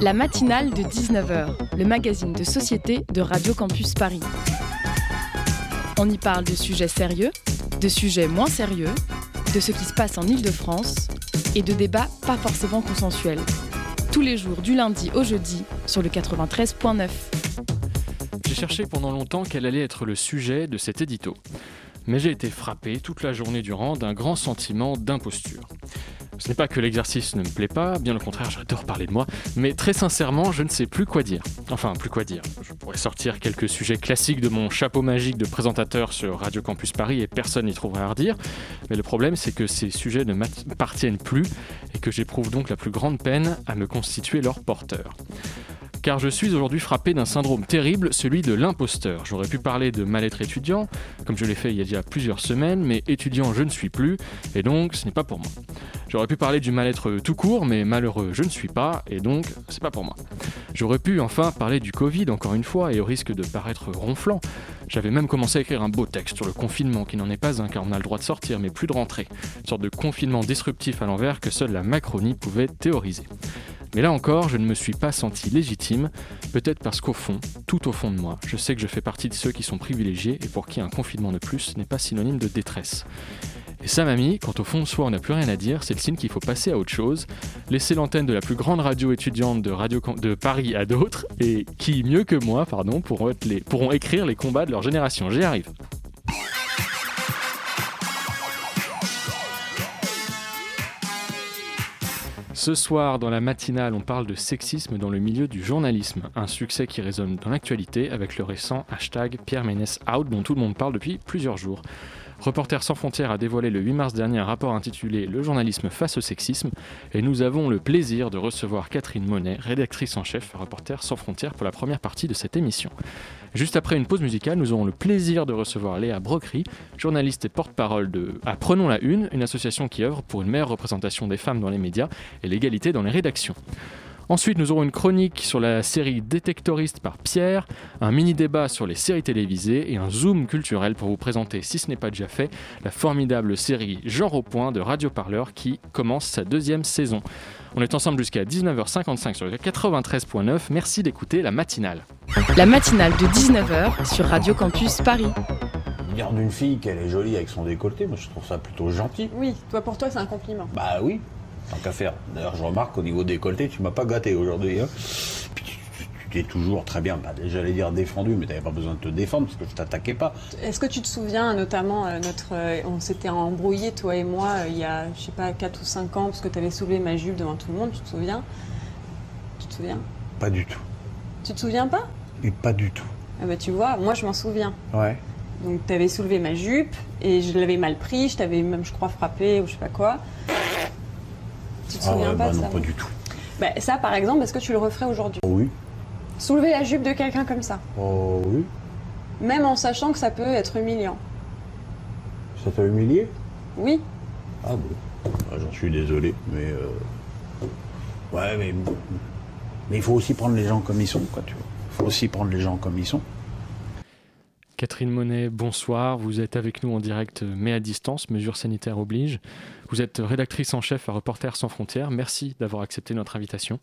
La matinale de 19h, le magazine de société de Radio Campus Paris. On y parle de sujets sérieux, de sujets moins sérieux, de ce qui se passe en Ile-de-France et de débats pas forcément consensuels. Tous les jours du lundi au jeudi sur le 93.9. J'ai cherché pendant longtemps quel allait être le sujet de cet édito. Mais j'ai été frappé toute la journée durant d'un grand sentiment d'imposture. Ce n'est pas que l'exercice ne me plaît pas, bien au contraire, j'adore parler de moi, mais très sincèrement, je ne sais plus quoi dire. Enfin, plus quoi dire. Je pourrais sortir quelques sujets classiques de mon chapeau magique de présentateur sur Radio Campus Paris et personne n'y trouverait à redire, mais le problème c'est que ces sujets ne m'appartiennent plus et que j'éprouve donc la plus grande peine à me constituer leur porteur car je suis aujourd'hui frappé d'un syndrome terrible, celui de l'imposteur. J'aurais pu parler de mal-être étudiant, comme je l'ai fait il y a déjà plusieurs semaines, mais étudiant je ne suis plus, et donc ce n'est pas pour moi. J'aurais pu parler du mal-être tout court, mais malheureux je ne suis pas, et donc c'est pas pour moi. J'aurais pu enfin parler du Covid encore une fois, et au risque de paraître ronflant. J'avais même commencé à écrire un beau texte sur le confinement, qui n'en est pas un car on a le droit de sortir, mais plus de rentrer. Une sorte de confinement disruptif à l'envers que seule la Macronie pouvait théoriser. Mais là encore, je ne me suis pas senti légitime, peut-être parce qu'au fond, tout au fond de moi, je sais que je fais partie de ceux qui sont privilégiés et pour qui un confinement de plus n'est pas synonyme de détresse. Et ça, mamie, quand au fond de soi on n'a plus rien à dire, c'est le signe qu'il faut passer à autre chose, laisser l'antenne de la plus grande radio étudiante de, Paris à d'autres, et qui, mieux que moi, pardon, pourront, pourront écrire les combats de leur génération. J'y arrive. Ce soir, dans la matinale, on parle de sexisme dans le milieu du journalisme, un succès qui résonne dans l'actualité avec le récent hashtag Pierre Ménès Out dont tout le monde parle depuis plusieurs jours. Reporters sans frontières a dévoilé le 8 mars dernier un rapport intitulé Le journalisme face au sexisme et nous avons le plaisir de recevoir Catherine Monet, rédactrice en chef Reporters sans frontières pour la première partie de cette émission. Juste après une pause musicale, nous aurons le plaisir de recevoir Léa Brochery, journaliste et porte-parole de Apprenons la Une, une association qui œuvre pour une meilleure représentation des femmes dans les médias et l'égalité dans les rédactions. Ensuite, nous aurons une chronique sur la série Détectoriste par Pierre, un mini-débat sur les séries télévisées et un zoom culturel pour vous présenter, si ce n'est pas déjà fait, la formidable série Genre au point de Radio Parleur qui commence sa deuxième saison. On est ensemble jusqu'à 19h55 sur le 93.9. Merci d'écouter la matinale. La matinale de 19h sur Radio Campus Paris. Regarde une fille qu'elle est jolie avec son décolleté, moi je trouve ça plutôt gentil. Oui, toi pour toi c'est un compliment. Bah oui, tant qu'à faire. D'ailleurs, je remarque au niveau décolleté, tu m'as pas gâté aujourd'hui. Hein. Puis tu, t'es toujours très bien, bah, j'allais dire défendu, mais tu n'avais pas besoin de te défendre parce que je t'attaquais pas. Est-ce que tu te souviens notamment, euh, notre, euh, on s'était embrouillé, toi et moi, euh, il y a, je sais pas, 4 ou 5 ans, parce que tu avais soulevé ma jupe devant tout le monde, tu te souviens? Tu te souviens? Pas du tout. Tu te souviens pas? Et pas du tout. Ah bah tu vois, moi je m'en souviens. Ouais. Donc tu avais soulevé ma jupe et je l'avais mal pris, je t'avais même, je crois, frappé ou je sais pas quoi. Tu te Ah souviens ouais, pas bah de non, ça pas du tout. Bah, Ça, par exemple, est-ce que tu le referais aujourd'hui? Oh oui. Soulever la jupe de quelqu'un comme ça, Oh oui. même en sachant que ça peut être humiliant. Ça t'a humilié? Oui, Ah bon? Ah, J'en suis désolé, mais. euh, Ouais, mais. Mais il faut aussi prendre les gens comme ils sont, quoi, tu vois. Il faut aussi prendre les gens comme ils sont. Catherine Monet, bonsoir. Vous êtes avec nous en direct, mais à distance, mesures sanitaires obligent. Vous êtes rédactrice en chef à Reporters sans frontières. Merci d'avoir accepté notre invitation.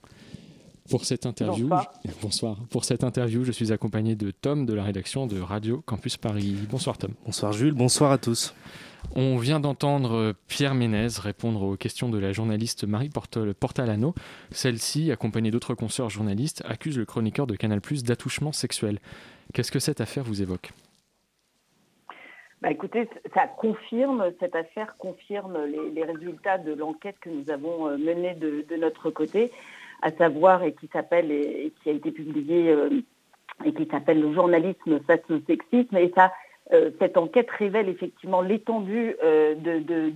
Pour cette interview, Bonsoir. je- bonsoir. Pour cette interview, je suis accompagné de Tom de la rédaction de Radio Campus Paris. Bonsoir Tom. Bonsoir Jules, bonsoir à tous. On vient d'entendre Pierre Ménez répondre aux questions de la journaliste Marie Portal- Portalano. Celle-ci, accompagnée d'autres consoeurs journalistes, accuse le chroniqueur de Canal+ d'attouchement sexuel. Qu'est-ce que cette affaire vous évoque? Bah, écoutez, ça confirme, cette affaire confirme les, résultats de l'enquête que nous avons euh, menée de, notre côté, à savoir, et qui s'appelle, et, qui a été publiée, euh, et qui s'appelle le journalisme face au sexisme. Et ça, euh, cette enquête révèle effectivement l'étendue de, de,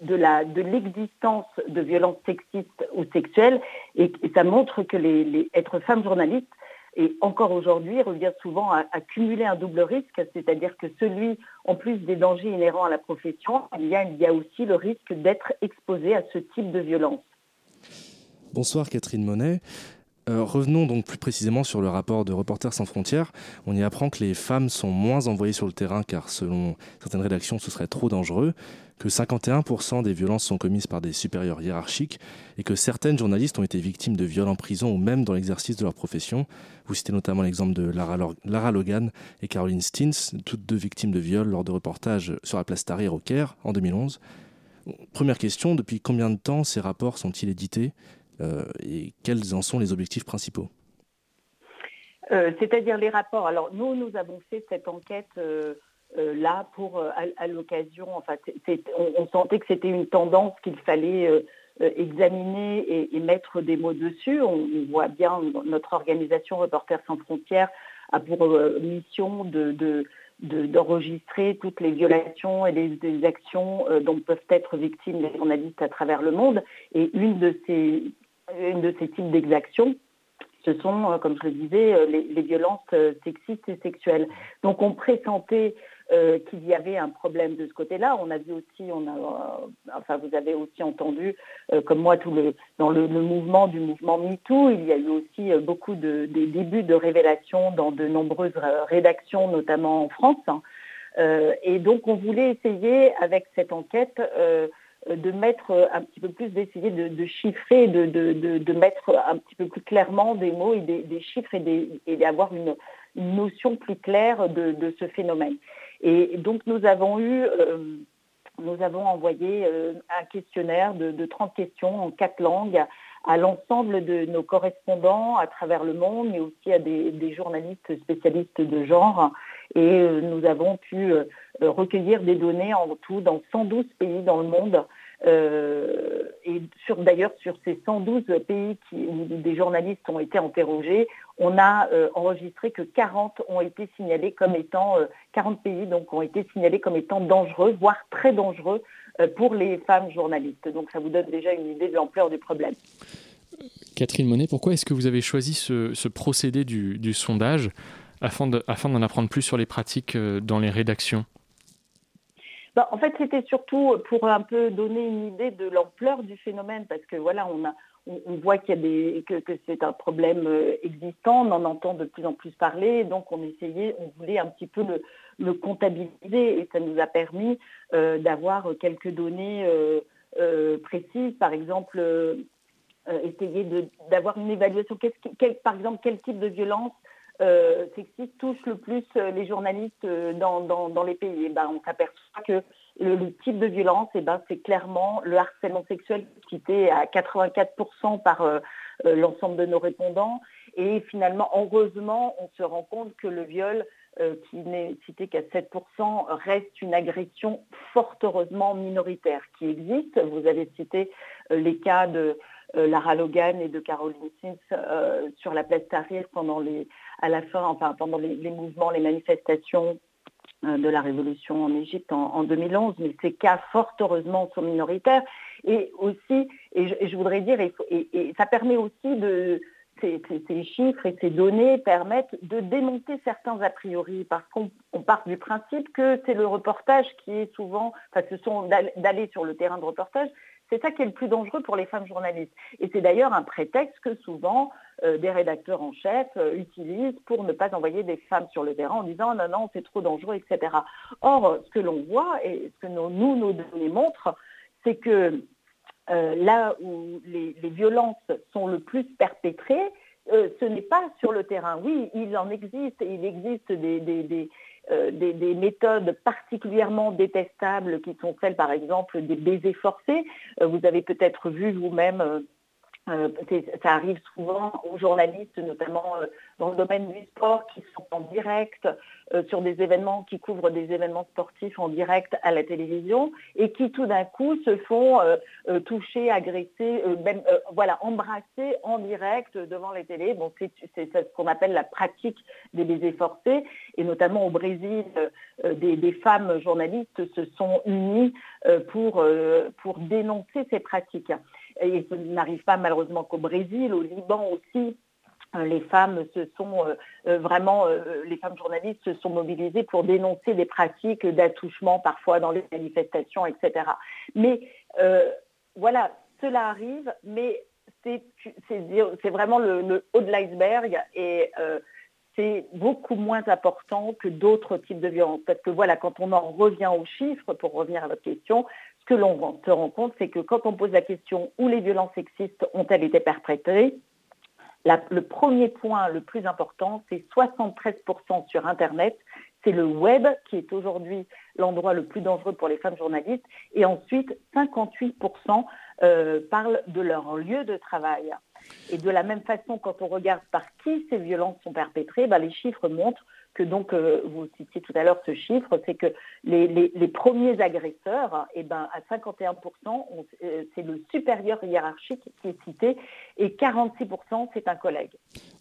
de, l'existence de violences sexistes ou sexuelles, et, et ça montre que les, les- être femme journaliste, et encore aujourd'hui, revient souvent à, cumuler un double risque, c'est-à-dire que celui, en plus des dangers inhérents à la profession, il y il y a aussi le risque d'être exposé à ce type de violence. Bonsoir Catherine Monet. Euh, revenons donc plus précisément sur le rapport de Reporters sans frontières. On y apprend que les femmes sont moins envoyées sur le terrain car selon certaines rédactions ce serait trop dangereux. que 51% des violences sont commises par des supérieurs hiérarchiques et que certaines journalistes ont été victimes de viols en prison ou même dans l'exercice de leur profession. Vous citez notamment l'exemple de Lara, Logan et Caroline Stins, toutes deux victimes de viols lors de reportages sur la place Tahrir au Caire en 2011. Première question, depuis combien de temps ces rapports sont-ils édités? Et quels en sont les objectifs principaux? Euh, C'est-à-dire les rapports. Alors nous, nous avons fait cette enquête euh, là pour à, l'occasion. Enfin, on, sentait que c'était une tendance qu'il fallait examiner et, mettre des mots dessus. On, voit bien notre organisation Reporters sans frontières a pour mission de d'enregistrer toutes les violations et les, actions euh, dont peuvent être victimes les journalistes à travers le monde. Et une de ces, une de ces types d'exactions, ce sont, euh, comme je le disais, euh, les, violences sexistes et sexuelles. Donc on pressentait euh, qu'il y avait un problème de ce côté-là. On a vu aussi, on a, euh, enfin vous avez aussi entendu, euh, comme moi, tout le, dans le, mouvement du mouvement MeToo, il y a eu aussi beaucoup de, des débuts de révélations dans de nombreuses rédactions, notamment en France. Hein. et donc on voulait essayer avec cette enquête de mettre un petit peu plus, d'essayer de, chiffrer, de, de, mettre un petit peu plus clairement des mots et des, chiffres et d'avoir une, une, notion plus claire de, ce phénomène. Et donc nous avons eu, euh, nous avons envoyé euh, un questionnaire de, 30 questions en quatre langues à l'ensemble de nos correspondants à travers le monde, mais aussi à des, journalistes spécialistes de genre. Et euh, nous avons pu recueillir des données en tout dans 112 pays dans le monde euh, et sur d'ailleurs sur ces 112 pays où des journalistes ont été interrogés, on a euh, enregistré que 40 ont été signalés comme étant 40 euh, pays donc ont été signalés comme étant dangereux, voire très dangereux pour les femmes journalistes. Donc ça vous donne déjà une idée de l'ampleur du problème. Catherine Monet, pourquoi est-ce que vous avez choisi ce, procédé du, sondage afin d'en apprendre plus sur les pratiques dans les rédactions? Bah, en fait, c'était surtout pour un peu donner une idée de l'ampleur du phénomène, parce que voilà, on, a, on, voit y a des, que, c'est un problème euh, existant, on en entend de plus en plus parler, donc on essayait, on voulait un petit peu le, comptabiliser, et ça nous a permis euh, d'avoir quelques données euh, précises, par exemple. essayer d'avoir une évaluation, par exemple, quel type de violence sexistes touche le plus euh, les journalistes euh, dans, les pays. Et ben, on s'aperçoit que le, type de violence, et ben, c'est clairement le harcèlement sexuel était à 84% par l'ensemble de nos répondants. Et finalement, heureusement, on se rend compte que le viol, qui n'est cité qu'à 7%, reste une agression fort heureusement minoritaire qui existe. Vous avez cité les cas de Lara Logan et de Caroline Sims sur la place Tahrir pendant les, à la fin, enfin pendant les, mouvements, les manifestations euh, de la révolution en Égypte en, 2011, mais ces cas fort heureusement sont minoritaires. Et aussi, et je, voudrais dire, et, ça permet aussi de, ces, chiffres et ces données permettent de démonter certains a priori, parce qu'on part du principe que c'est le reportage qui est souvent, enfin ce sont d'aller sur le terrain de reportage, c'est ça qui est le plus dangereux pour les femmes journalistes. Et c'est d'ailleurs un prétexte que souvent euh, des rédacteurs en chef euh, utilisent pour ne pas envoyer des femmes sur le terrain en disant non, non, c'est trop dangereux, etc. Or, ce que l'on voit et ce que nous, nos données montrent, c'est que euh, là où les, violences sont le plus perpétrées, ce n'est pas sur le terrain. Oui, il en existe, il existe des, euh, des, méthodes particulièrement détestables qui sont celles, par exemple, des baisers forcés. Euh, vous avez peut-être vu vous-même euh, ça arrive souvent aux journalistes, notamment euh, dans le domaine du sport, qui sont en direct euh, sur des événements, qui couvrent des événements sportifs en direct à la télévision et qui tout d'un coup se font toucher, agresser, même voilà, embrasser en direct devant les télés. Bon, c'est ce qu'on appelle la pratique des baisers forcés et notamment au Brésil, des, femmes journalistes se sont unies pour dénoncer ces pratiques et ça n'arrive pas malheureusement qu'au Brésil, au Liban aussi. Euh, les femmes se sont euh, euh, vraiment, les femmes journalistes se sont mobilisées pour dénoncer des pratiques d'attouchement parfois dans les manifestations, etc. Mais voilà, cela arrive, mais c'est vraiment le, haut de l'iceberg et c'est beaucoup moins important que d'autres types de violences. Parce que voilà, quand on en revient aux chiffres, pour revenir à votre question, ce que l'on se rend compte, c'est que quand on pose la question où les violences sexistes ont-elles été perpétrées, le premier point le plus important, c'est 73% sur Internet. C'est le web qui est aujourd'hui l'endroit le plus dangereux pour les femmes journalistes. Et ensuite, 58% euh, parlent de leur lieu de travail. Et de la même façon, quand on regarde par qui ces violences sont perpétrées, ben, les chiffres montrent que donc, euh, vous citiez tout à l'heure ce chiffre, c'est que les, premiers agresseurs, eh ben, à 51%, euh, c'est le supérieur hiérarchique qui est cité, et 46%, c'est un collègue.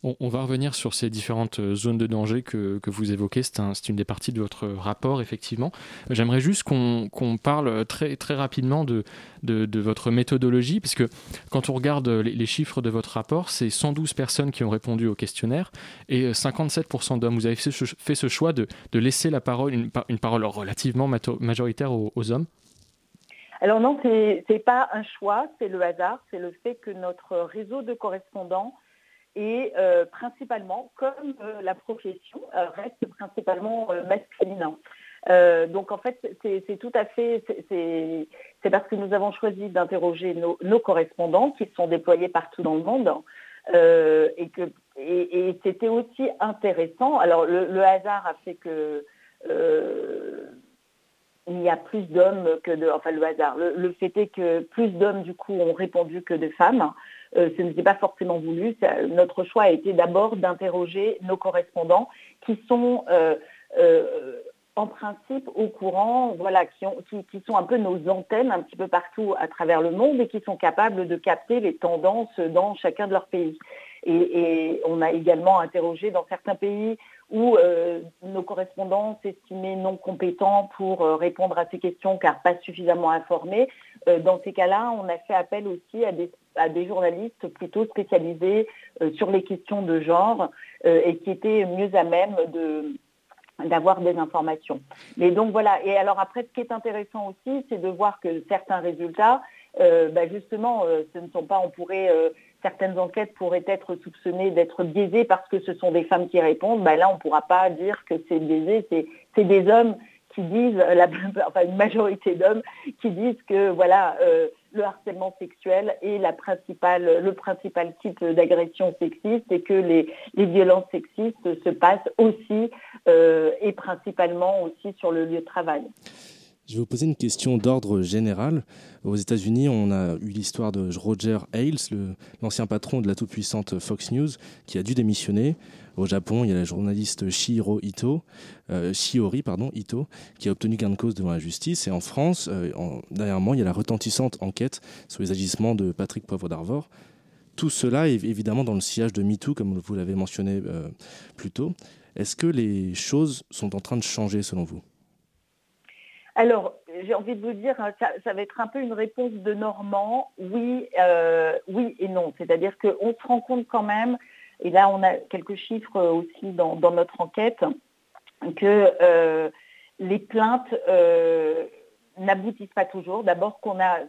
On, va revenir sur ces différentes euh, zones de danger que, vous évoquez, c'est une des parties de votre rapport, effectivement. J'aimerais juste qu'on parle très, très rapidement de, de, votre méthodologie, puisque quand on regarde les, les chiffres de votre rapport, c'est 112 personnes qui ont répondu au questionnaire et 57% d'hommes. Vous avez fait ce fait ce choix de, laisser la parole, une, parole relativement majoritaire aux, hommes? Alors non, ce n'est pas un choix, c'est le hasard, c'est le fait que notre réseau de correspondants est euh, principalement, comme euh, la profession, euh, reste principalement masculin. donc en fait, c'est tout à fait, c'est parce que nous avons choisi d'interroger nos, nos, correspondants qui sont déployés partout dans le monde et que et, c'était aussi intéressant. Alors le, hasard a fait que euh, il y a plus d'hommes que de. Enfin le hasard. Le, fait est que plus d'hommes du coup ont répondu que de femmes. Euh, ce n'était pas forcément voulu. notre choix a été d'abord d'interroger nos correspondants qui sont euh, en principe au courant, voilà, qui, qui, sont un peu nos antennes un petit peu partout à travers le monde et qui sont capables de capter les tendances dans chacun de leurs pays. Et, on a également interrogé dans certains pays où euh, nos correspondants s'estimaient non compétents pour euh, répondre à ces questions car pas suffisamment informés. Euh, dans ces cas-là, on a fait appel aussi à des journalistes plutôt spécialisés sur les questions de genre et qui étaient mieux à même de d'avoir des informations. Mais donc voilà, et alors après, ce qui est intéressant aussi, c'est de voir que certains résultats, bah, justement, ce ne sont pas, on pourrait certaines enquêtes pourraient être soupçonnées d'être biaisées parce que ce sont des femmes qui répondent, ben là on ne pourra pas dire que c'est biaisé, c'est des hommes qui disent, enfin une majorité d'hommes qui disent que voilà euh, le harcèlement sexuel est la principale, le principal type d'agression sexiste et que les, violences sexistes se passent aussi euh, et principalement aussi sur le lieu de travail. Je vais vous poser une question d'ordre général. Aux États-Unis, on a eu l'histoire de Roger Ailes, l'ancien patron de la toute-puissante Fox News, qui a dû démissionner. Au Japon, il y a la journaliste Shihiro Ito, euh, Shiori pardon, Ito, qui a obtenu gain de cause devant la justice. Et en France, euh, dernièrement, il y a la retentissante enquête sur les agissements de Patrick Poivre d'Arvor. Tout cela évidemment dans le sillage de MeToo, comme vous l'avez mentionné euh, plus tôt. Est-ce que les choses sont en train de changer selon vous? Alors, j'ai envie de vous dire, hein, ça, va être un peu une réponse de Normand, oui, oui et non. C'est-à-dire qu'on se rend compte quand même, et là on a quelques chiffres aussi dans, notre enquête, que euh, les plaintes euh, n'aboutissent pas toujours. D'abord qu'on a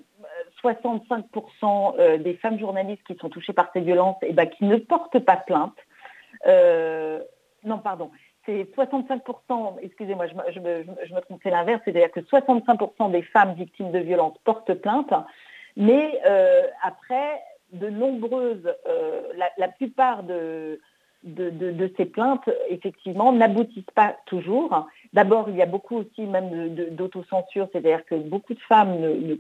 65% des femmes journalistes qui sont touchées par ces violences et eh qui ne portent pas plainte. non, pardon c'est 65%, excusez-moi, je, me, trompe, c'est l'inverse, c'est-à-dire que 65% des femmes victimes de violences portent plainte, mais euh, après, de nombreuses, euh, la, plupart de, de, ces plaintes, effectivement, n'aboutissent pas toujours. D'abord, il y a beaucoup aussi même d'autocensure, c'est-à-dire que beaucoup de femmes ne,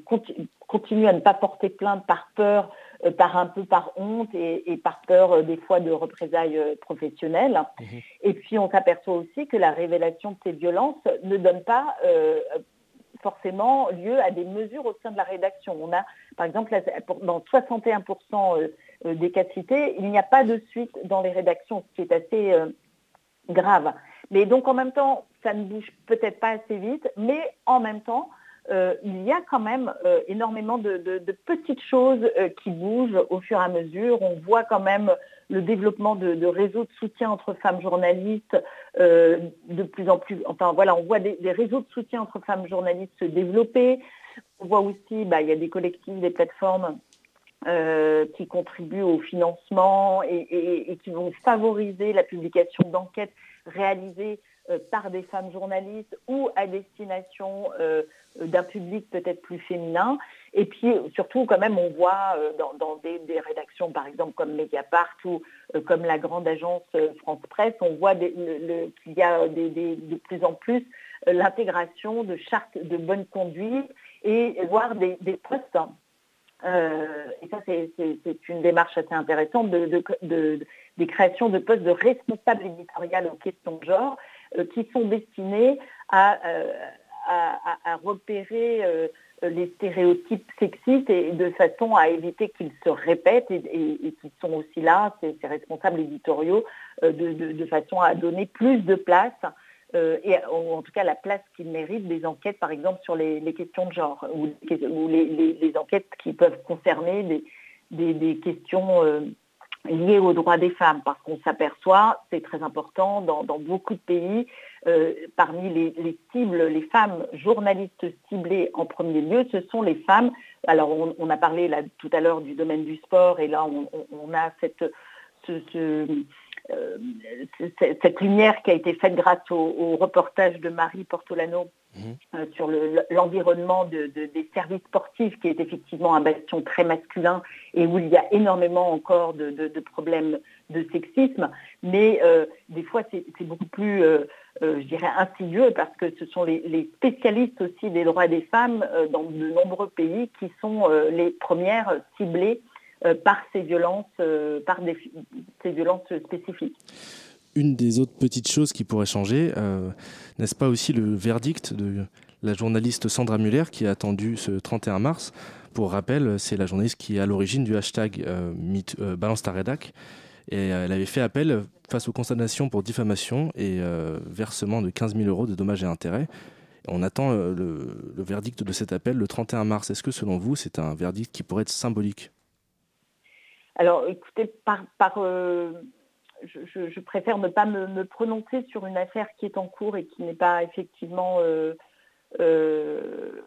continuent à ne pas porter plainte par peur euh, par un peu par honte et, par peur euh, des fois de représailles euh, professionnelles. Mhm. Et puis on s'aperçoit aussi que la révélation de ces violences ne donne pas forcément lieu à des mesures au sein de la rédaction. On a, par exemple, dans 61% des cas cités, il n'y a pas de suite dans les rédactions, ce qui est assez grave. Mais donc en même temps, ça ne bouge peut-être pas assez vite, mais en même temps, euh, il y a quand même euh, énormément de, petites choses euh, qui bougent au fur et à mesure. On voit quand même le développement de, réseaux de soutien entre femmes journalistes de plus en plus. Enfin voilà, on voit des, réseaux de soutien entre femmes journalistes se développer. On voit aussi, bah, il y a des collectifs, des plateformes qui contribuent au financement et, qui vont favoriser la publication d'enquêtes réalisées par des femmes journalistes ou à destination d'un public peut-être plus féminin. Et puis surtout, quand même, on voit euh, dans, des, rédactions, par exemple, comme Mediapart ou euh, comme la grande agence euh, France Presse, on voit qu'il y a de plus en plus l'intégration de chartes de bonne conduite et voire des, postes. et ça, c'est une démarche assez intéressante de, des créations de postes de responsables éditorial aux questions de genre qui sont destinés à à, repérer euh, les stéréotypes sexistes et de façon à éviter qu'ils se répètent et, qu'ils sont aussi là, ces, responsables éditoriaux, euh, de, façon à donner plus de place, euh, et en, tout cas la place qu'ils méritent des enquêtes, par exemple, sur les, questions de genre, ou, les, enquêtes qui peuvent concerner des, questions liées aux droits des femmes, parce qu'on s'aperçoit, c'est très important, dans, beaucoup de pays, euh, parmi les, cibles, les femmes journalistes ciblées en premier lieu, ce sont les femmes. Alors on, a parlé tout à l'heure du domaine du sport, et là on, a cette, ce, euh, cette lumière qui a été faite grâce au, reportage de Marie Portolano mhm. euh, sur l'environnement des services sportifs, qui est effectivement un bastion très masculin et où il y a énormément encore de, problèmes de sexisme. Mais euh, des fois, c'est beaucoup plus, je dirais, insidieux parce que ce sont les, les, spécialistes aussi des droits des femmes dans de nombreux pays qui sont les premières ciblées par ces violences, euh, par ces violences spécifiques. Une des autres petites choses qui pourrait changer, euh, n'est-ce pas aussi le verdict de la journaliste Sandra Muller qui a attendu ce 31 mars? Pour rappel, c'est la journaliste qui est à l'origine du hashtag Balance ta rédac. Et elle avait fait appel face aux constatations pour diffamation et versement de 15 000 euros de dommages et intérêts. On attend le, verdict de cet appel le 31 mars. Est-ce que selon vous, c'est un verdict qui pourrait être symbolique? Alors, écoutez, par, euh, je, préfère ne pas me, prononcer sur une affaire qui est en cours et qui n'est pas effectivement euh, euh,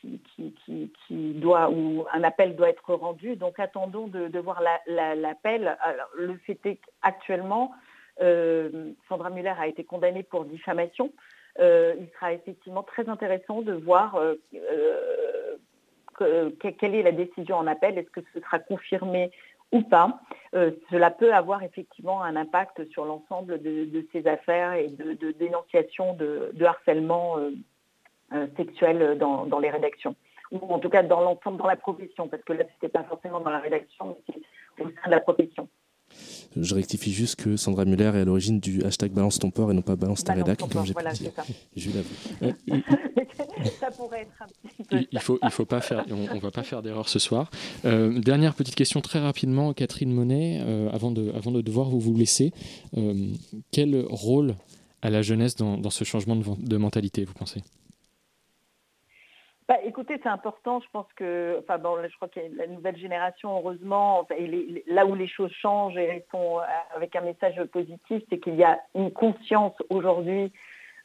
qui, doit ou un appel doit être rendu. Donc, attendons de, voir l'appel. le fait est qu'actuellement, Sandra Muller a été condamnée pour diffamation. il sera effectivement très intéressant de voir quelle est la décision en appel. Est-ce que ce sera confirmé ou pas, euh, cela peut avoir effectivement un impact sur l'ensemble de, ces affaires et de, dénonciation de, harcèlement euh, euh, sexuel dans, les rédactions, ou en tout cas dans l'ensemble, dans la profession, parce que là, ce n'était pas forcément dans la rédaction, mais au sein de la profession. Je rectifie juste que Sandra Muller est à l'origine du hashtag Balance ton port et non pas Balance ta rédac, comme j'ai voilà, pu dire. Je ça pourrait être un petit peu. Il faut, il faut pas faire, on, ne va pas faire d'erreur ce soir. Euh, dernière petite question très rapidement, Catherine Monet, euh, avant, de, avant de devoir vous, vous laisser. Euh, quel rôle a la jeunesse dans, dans ce changement de, de mentalité, vous pensez? Bah, écoutez, c'est important. Je pense que, enfin bon, je crois que la nouvelle génération, heureusement, là où les choses changent et sont euh, avec un message positif, c'est qu'il y a une conscience aujourd'hui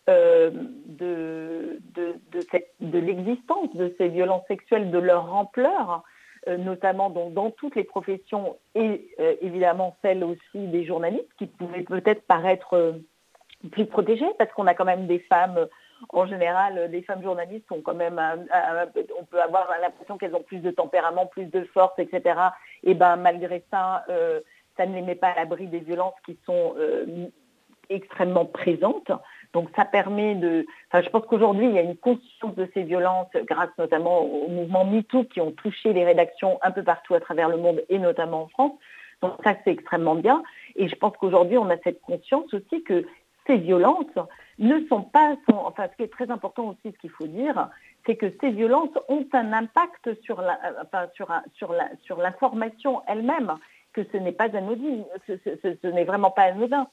euh, de, l'existence de ces violences sexuelles, de leur ampleur, euh, notamment dans, toutes les professions et évidemment celles aussi des journalistes qui pouvaient peut-être paraître plus protégées parce qu'on a quand même des femmes en général, les femmes journalistes ont quand même, on peut avoir l'impression qu'elles ont plus de tempérament, plus de force, etc. Et ben malgré ça, euh, ça ne les met pas à l'abri des violences qui sont euh, extrêmement présentes. Donc ça permet de. Enfin, je pense qu'aujourd'hui, il y a une conscience de ces violences grâce notamment au mouvement MeToo qui ont touché les rédactions un peu partout à travers le monde et notamment en France. Donc ça, c'est extrêmement bien. Et je pense qu'aujourd'hui, on a cette conscience aussi que ces violences ne sont pas, enfin ce qui est très important aussi, ce qu'il faut dire, c'est que ces violences ont un impact sur la, sur l'information elle-même, que ce n'est pas anodin, ce, n'est vraiment pas anodin.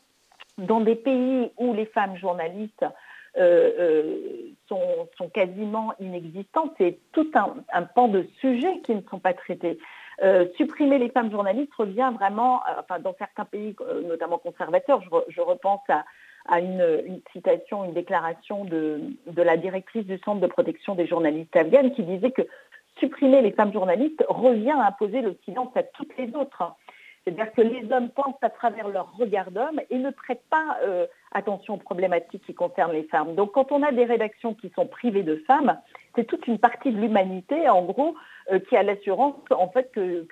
Dans des pays où les femmes journalistes euh, euh, sont, sont, quasiment inexistantes, c'est tout un, pan de sujets qui ne sont pas traités. Euh, supprimer les femmes journalistes revient vraiment, enfin, dans certains pays, notamment conservateurs, je repense à, à une, citation, une déclaration de, la directrice du Centre de protection des journalistes afghanes qui disait que supprimer les femmes journalistes revient à imposer le silence à toutes les autres. C'est-à-dire que les hommes pensent à travers leur regard d'homme et ne prêtent pas euh, attention aux problématiques qui concernent les femmes. Donc quand on a des rédactions qui sont privées de femmes, c'est toute une partie de l'humanité, en gros, euh, qui a l'assurance en fait que,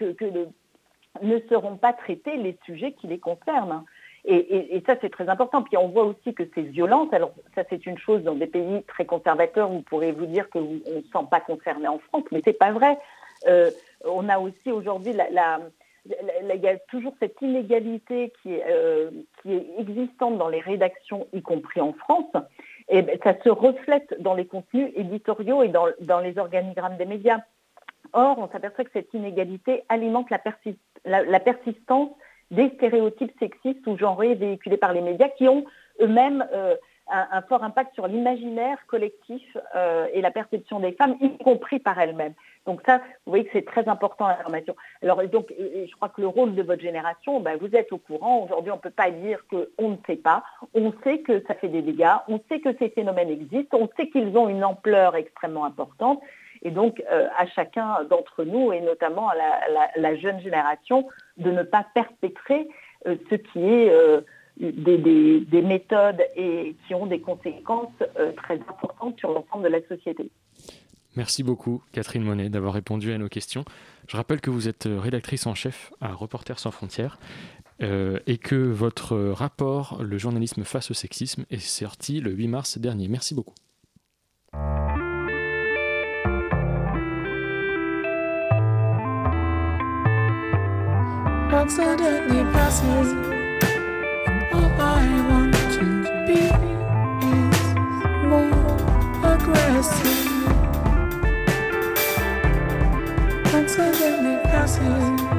ne seront pas traités les sujets qui les concernent. Et, ça, c'est très important. Puis on voit aussi que ces violences, alors ça c'est une chose dans des pays très conservateurs, vous pourrez vous dire qu'on ne se sent pas concerné en France, mais c'est pas vrai. Euh, on a aussi aujourd'hui y a toujours cette inégalité qui est, euh, qui est, existante dans les rédactions, y compris en France, et ben, ça se reflète dans les contenus éditoriaux et dans, les organigrammes des médias. Or, on s'aperçoit que cette inégalité alimente la, persistance des stéréotypes sexistes ou genrés véhiculés par les médias qui ont eux-mêmes euh, un, fort impact sur l'imaginaire collectif euh, et la perception des femmes, y compris par elles-mêmes. Donc ça, vous voyez que c'est très important l'information. Alors donc, je crois que le rôle de votre génération, ben, vous êtes au courant. Aujourd'hui, on ne peut pas dire qu'on ne sait pas. On sait que ça fait des dégâts. On sait que ces phénomènes existent. On sait qu'ils ont une ampleur extrêmement importante. Et donc, euh, à chacun d'entre nous, et notamment à la, jeune génération, de ne pas perpétrer euh, ce qui est des, méthodes et qui ont des conséquences euh, très importantes sur l'ensemble de la société. Merci beaucoup, Catherine Monet, d'avoir répondu à nos questions. Je rappelle que vous êtes rédactrice en chef à Reporters sans frontières euh, et que votre rapport, Le journalisme face au sexisme, est sorti le 8 mars dernier. Merci beaucoup. Aggressive. Accidentally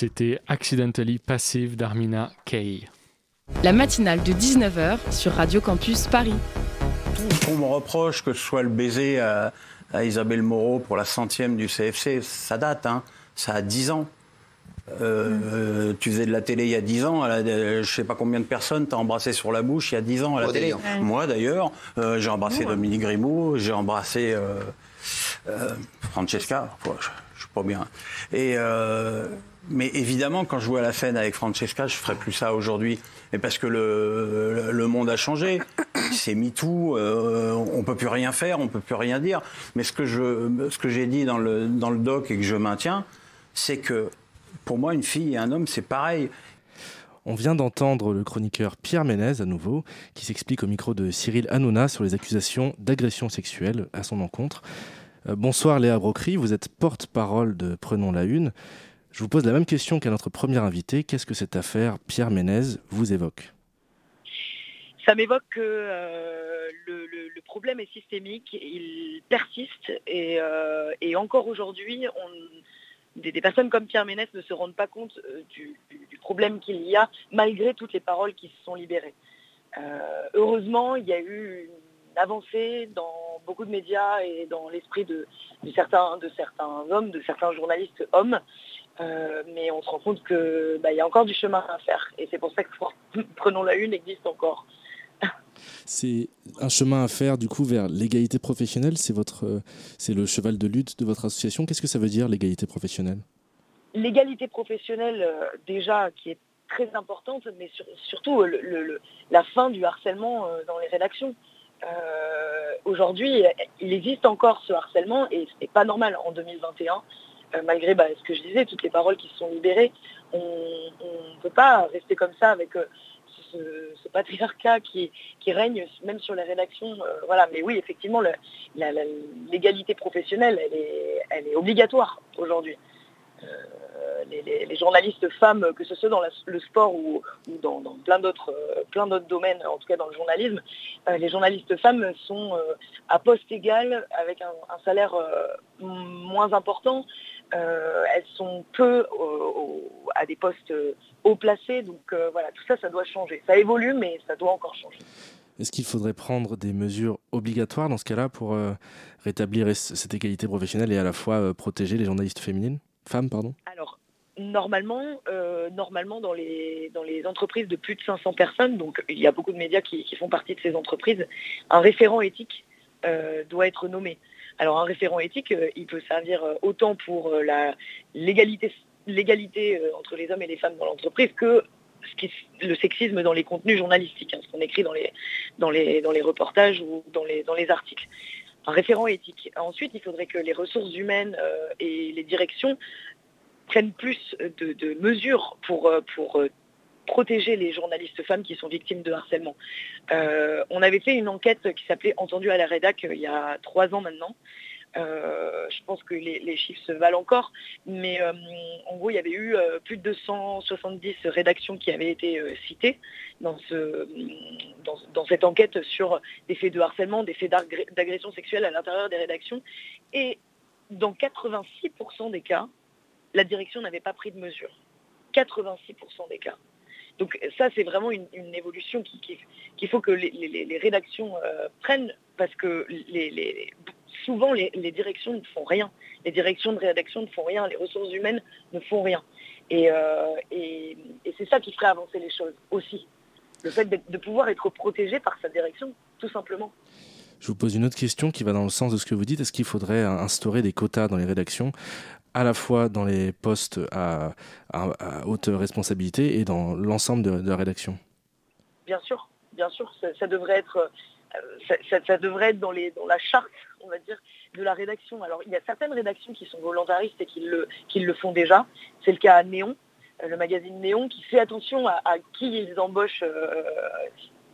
C'était Accidentally Passive d'Armina Kay. La matinale de 19h sur Radio Campus Paris. On me reproche que ce soit le baiser à, Isabelle Moreau pour la centième du CFC, ça date, hein. ça a 10 ans. Euh, tu faisais de la télé il y a 10 ans, je sais pas combien de personnes t'as embrassé sur la bouche il y a 10 ans à la télé. Moi d'ailleurs, euh, j'ai embrassé Dominique Grimaud, j'ai embrassé euh, Francesca, je, je suis pas bien. Et mais évidemment, quand je joue à la scène avec Francesca, je ferais plus ça aujourd'hui. Mais parce que le, monde a changé. C'est MeToo, euh, on peut plus rien faire, on peut plus rien dire. Mais ce que j'ai dit dans le, dans le doc et que je maintiens, c'est que pour moi, une fille et un homme, c'est pareil. On vient d'entendre le chroniqueur Pierre Ménez à nouveau, qui s'explique au micro de Cyril Hanouna sur les accusations d'agression sexuelle à son encontre. Euh, bonsoir Léa Brocry, vous êtes porte-parole de Prenons la Une. Je vous pose la même question qu'à notre premier invité. Qu'est-ce que cette affaire, Pierre Ménez, vous évoque? Ça m'évoque que euh, le, problème est systémique, il persiste et, euh, encore aujourd'hui, des, personnes comme Pierre Ménès ne se rendent pas compte euh, du, problème qu'il y a malgré toutes les paroles qui se sont libérées. heureusement, il y a eu une avancée dans beaucoup de médias et dans l'esprit de, certains, de certains hommes, de certains journalistes hommes. Mais on se rend compte qu'il bah, y a encore du chemin à faire. Et c'est pour ça que Prenons la Une existe encore. C'est un chemin à faire du coup vers l'égalité professionnelle. C'est votre, c'est le cheval de lutte de votre association. Qu'est-ce que ça veut dire l'égalité professionnelle? L'égalité professionnelle, euh, déjà, qui est très importante, mais surtout la fin du harcèlement euh, dans les rédactions. Euh, aujourd'hui, il existe encore ce harcèlement et ce n'est pas normal en 2021. Malgré bah, ce que je disais, toutes les paroles qui se sont libérées, on ne peut pas rester comme ça avec ce, patriarcat qui, règne même sur les rédactions. Euh, voilà. Mais oui, effectivement, l'égalité professionnelle, elle est, obligatoire aujourd'hui. Euh, les, journalistes femmes, que ce soit dans le sport ou, dans, plein d'autres domaines, en tout cas dans le journalisme, euh, les journalistes femmes sont à poste égal avec un, salaire moins important. Elles sont peu à des postes haut placés. Donc voilà, tout ça, ça doit changer. Ça évolue, mais ça doit encore changer. Est-ce qu'il faudrait prendre des mesures obligatoires dans ce cas-là pour rétablir cette égalité professionnelle et à la fois protéger les journalistes féminines? Femmes, pardon? Alors, normalement, euh, normalement dans, les, dans les entreprises de plus de 500 personnes, donc il y a beaucoup de médias qui, font partie de ces entreprises, un référent éthique euh, doit être nommé. Alors un référent éthique, euh, il peut servir autant pour la l'égalité, l'égalité entre les hommes et les femmes dans l'entreprise que ce qui, le sexisme dans les contenus journalistiques, hein, ce qu'on écrit dans les, dans, les, dans les reportages ou dans les, dans les articles un référent éthique. Ensuite, il faudrait que les ressources humaines euh, et les directions prennent plus de, mesures pour, euh, pour euh, protéger les journalistes femmes qui sont victimes de harcèlement. on avait fait une enquête qui s'appelait Entendu à la rédac il y a trois ans maintenant, euh, je pense que les, chiffres se valent encore, mais euh, en gros, il y avait eu euh, plus de 270 rédactions qui avaient été citées dans, dans, cette enquête sur des faits de harcèlement, des faits d'agression sexuelle à l'intérieur des rédactions. Et dans 86% des cas, la direction n'avait pas pris de mesures. 86% des cas. Donc ça, c'est vraiment une, évolution qu'il faut que les, rédactions prennent parce que souvent les, directions ne font rien. Les directions de rédaction ne font rien, les ressources humaines ne font rien. Et, euh, c'est ça qui ferait avancer les choses aussi. Le fait de pouvoir être protégé par sa direction, tout simplement. Je vous pose une autre question qui va dans le sens de ce que vous dites. Est-ce qu'il faudrait instaurer des quotas dans les rédactions, à la fois dans les postes à, haute responsabilité et dans l'ensemble de, la rédaction Bien sûr, bien sûr, ça, devrait être, euh, ça, devrait être dans, les, dans la charte on va dire, de la rédaction. Alors, il y a certaines rédactions qui sont volontaristes et qui le, qui le font déjà. C'est le cas à Néon, euh, le magazine Néon, qui fait attention à, qui ils embauchent. Euh,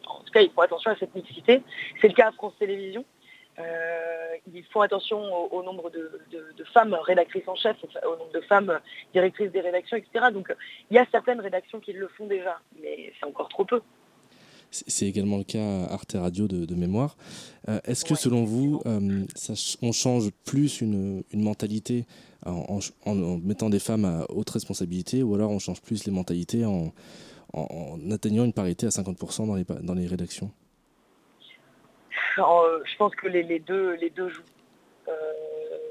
en tout cas, ils font attention à cette mixité. C'est le cas à France Télévisions. Euh, ils font attention au, nombre de, femmes rédactrices en chef, au nombre de femmes directrices des rédactions, etc. Donc il y a certaines rédactions qui le font déjà, mais c'est encore trop peu. C'est également le cas à Arte Radio de, mémoire. Euh, est-ce que selon vous, euh, on change plus une, mentalité en, mettant des femmes à haute responsabilité ou alors on change plus les mentalités en, atteignant une parité à 50% dans les, dans les rédactions? euh, Je pense que les, deux, les deux jouent.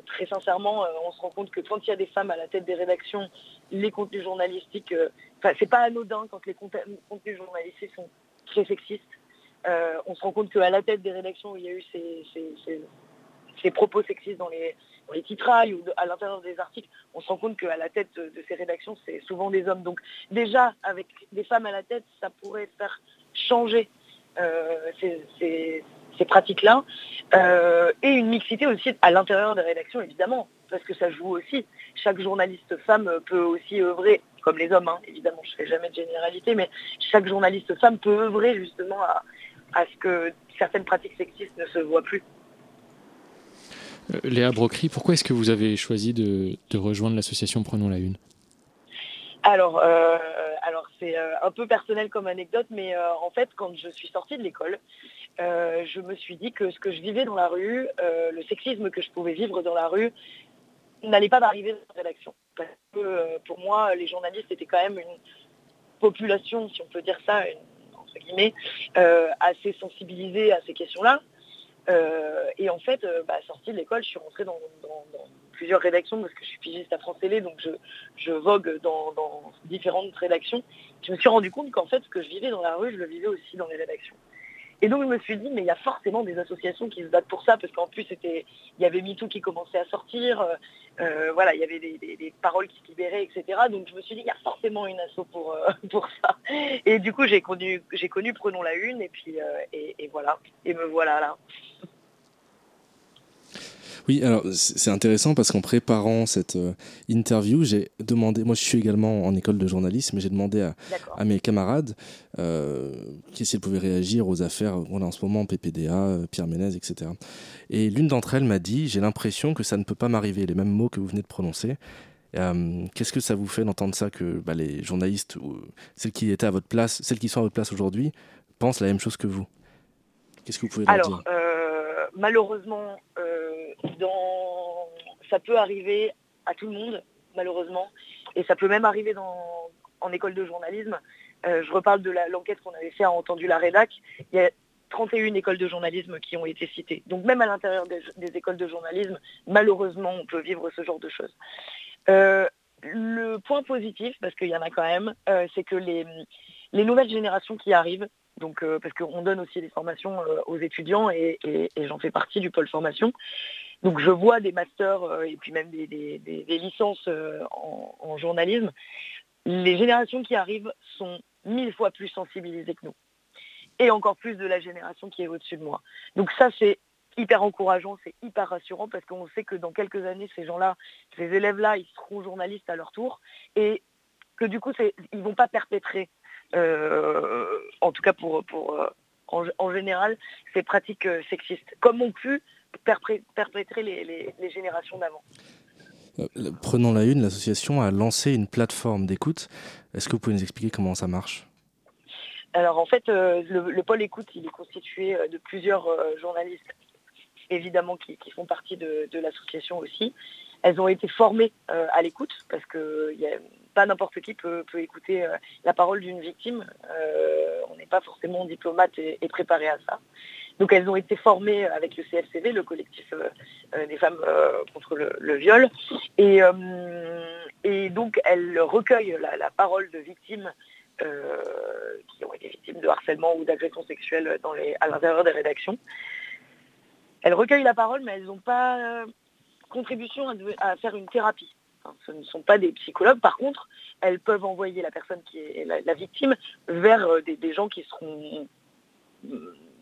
très sincèrement, on se rend compte que quand il y a des femmes à la tête des rédactions, les contenus journalistiques, c'est pas anodin quand les contenus journalistiques sont très sexiste. Euh, on se rend compte qu'à la tête des rédactions il y a eu ces, propos sexistes dans les, titrailles ou à l'intérieur des articles, on se rend compte qu'à la tête de ces rédactions, c'est souvent des hommes. Donc déjà, avec des femmes à la tête, ça pourrait faire changer euh, ces, pratiques-là. Euh, et une mixité aussi à l'intérieur des rédactions, évidemment, parce que ça joue aussi. Chaque journaliste femme peut aussi œuvrer comme les hommes, hein. évidemment, je ne fais jamais de généralité, mais chaque journaliste femme peut œuvrer justement à, ce que certaines pratiques sexistes ne se voient plus. Euh, Léa Brocry, pourquoi est-ce que vous avez choisi de, rejoindre l'association Prenons la Une? Alors, euh, alors c'est euh, un peu personnel comme anecdote, mais en fait, quand je suis sortie de l'école, je me suis dit que ce que je vivais dans la rue, le sexisme que je pouvais vivre dans la rue, n'allait pas m'arriver dans la rédaction. Parce que euh, pour moi, les journalistes étaient quand même une population, si on peut dire ça, entre guillemets, euh, assez sensibilisée à ces questions-là. et en fait, bah, sortie de l'école, je suis rentrée dans, plusieurs rédactions parce que je suis pigiste à France Télé, donc je, vogue dans, différentes rédactions. Je me suis rendu compte qu'en fait, ce que je vivais dans la rue, je le vivais aussi dans les rédactions. Et donc je me suis dit, mais il y a forcément des associations qui se battent pour ça, parce qu'en plus il y avait MeToo qui commençait à sortir, euh, euh, voilà, il y avait des, paroles qui se libéraient, etc. Donc je me suis dit, il y a forcément une asso pour, euh, pour ça. Et du coup j'ai connu, j'ai connu Prenons la Une, et puis et voilà, et me voilà là. Oui, alors c'est intéressant parce qu'en préparant cette euh, interview, j'ai demandé, moi je suis également en école de journalisme, mais j'ai demandé à, mes camarades euh, s'ils pouvaient réagir aux affaires qu'on a en ce moment, PPDA, euh, Pierre Ménez, etc. Et l'une d'entre elles m'a dit, j'ai l'impression que ça ne peut pas m'arriver, les mêmes mots que vous venez de prononcer. Qu'est-ce que ça vous fait d'entendre ça que bah, les journalistes, ou celles qui étaient à votre place, celles qui sont à votre place aujourd'hui, pensent la même chose que vous? Qu'est-ce que vous pouvez leur Alors, dire? malheureusement, ça peut arriver à tout le monde, malheureusement, et ça peut même arriver en école de journalisme. Euh, je reparle de l'enquête qu'on avait fait à Entendu la Rédac. Il y a 31 écoles de journalisme qui ont été citées. Donc même à l'intérieur des, écoles de journalisme, malheureusement, on peut vivre ce genre de choses. Euh, le point positif, parce qu'il y en a quand même, euh, c'est que les, nouvelles générations qui arrivent, donc, parce qu'on donne aussi des formations aux étudiants et, j'en fais partie du pôle formation, donc je vois des masters euh, et puis même des, licences euh, en, journalisme. Les générations qui arrivent sont mille fois plus sensibilisées que nous. Et encore plus de la génération qui est au-dessus de moi. Donc ça, c'est hyper encourageant, c'est hyper rassurant parce qu'on sait que dans quelques années, ces gens-là, ces élèves-là, ils seront journalistes à leur tour et que du coup, ils ne vont pas perpétrer, euh, en tout cas pour, pour en, général, ces pratiques sexistes, comme ont pu perpétrer les, générations d'avant. Euh, prenons la une, l'association a lancé une plateforme d'écoute. Est-ce que vous pouvez nous expliquer comment ça marche? Alors en fait, euh, le, pôle écoute, il est constitué euh, de plusieurs journalistes, évidemment, qui, font partie de, l'association aussi. Elles ont été formées à l'écoute parce que pas n'importe qui peut, écouter la parole d'une victime. on n'est pas forcément diplomate et préparé à ça. Donc elles ont été formées avec le CFCV, le collectif euh, euh, des femmes euh, contre le, viol. Et, donc elles recueillent la, parole de victimes qui ont été victimes de harcèlement ou d'agression sexuelle à l'intérieur des rédactions. Elles recueillent la parole, mais elles n'ont pas contribution à, faire une thérapie. Ce ne sont pas des psychologues. Par contre, elles peuvent envoyer la personne qui est la, victime vers des, gens qui seront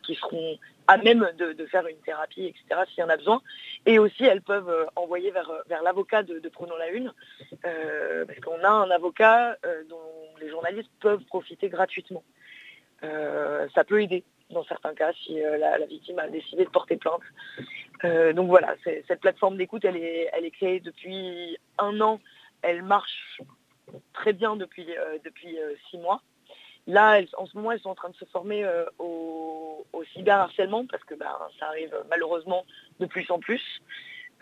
qui seront à même de, faire une thérapie, etc., s'il y en a besoin. Et aussi, elles peuvent euh, envoyer vers, vers l'avocat de, Prenons la Une, euh, parce qu'on a un avocat euh, dont les journalistes peuvent profiter gratuitement. ça peut aider dans certains cas si la, victime a décidé de porter plainte. Donc voilà, cette plateforme d'écoute, elle est, elle est créée depuis un an. Elle marche très bien depuis, depuis six mois. Là, en ce moment, elles sont en train de se former euh, au, cyberharcèlement parce que ben, ça arrive malheureusement de plus en plus.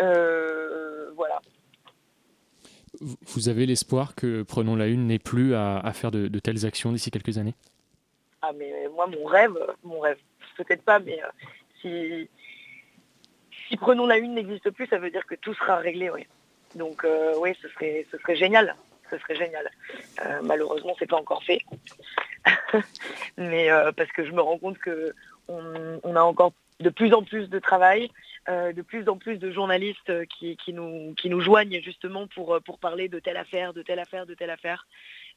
Euh, voilà. Vous avez l'espoir que Prenons la Une n'ait plus à, faire de, telles actions d'ici quelques années? Ah mais moi mon rêve, mon rêve, peut-être pas, mais euh, si, si Prenons la Une n'existe plus, ça veut dire que tout sera réglé, oui. Donc oui, ce serait, ce serait génial ce serait génial. Euh, malheureusement, c'est pas encore fait. Mais euh, parce que je me rends compte que on, a encore de plus en plus de travail, euh, de plus en plus de journalistes qui, nous, qui nous joignent justement pour, pour parler de telle affaire, de telle affaire, de telle affaire.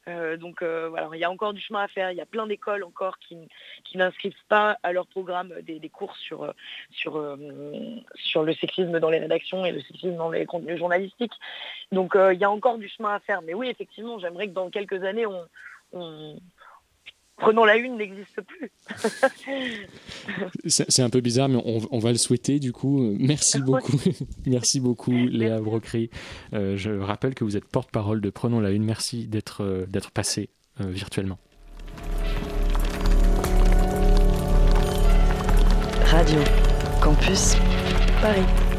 Euh, donc euh, voilà, il y a encore du chemin à faire. Il y a plein d'écoles encore qui, n'inscrivent pas à leur programme des, cours sur, euh, sur, sur le sexisme dans les rédactions et le sexisme dans les contenus journalistiques. Donc il y a encore du chemin à faire. Mais oui, effectivement, j'aimerais que dans quelques années, on Prenons la une n'existe plus. c'est un peu bizarre, mais on, va le souhaiter du coup. Merci beaucoup. Merci beaucoup, Léa Brocry. Euh, je rappelle que vous êtes porte-parole de Prenons la une. Merci d'être euh, d'être passé euh, virtuellement. Radio Campus Paris.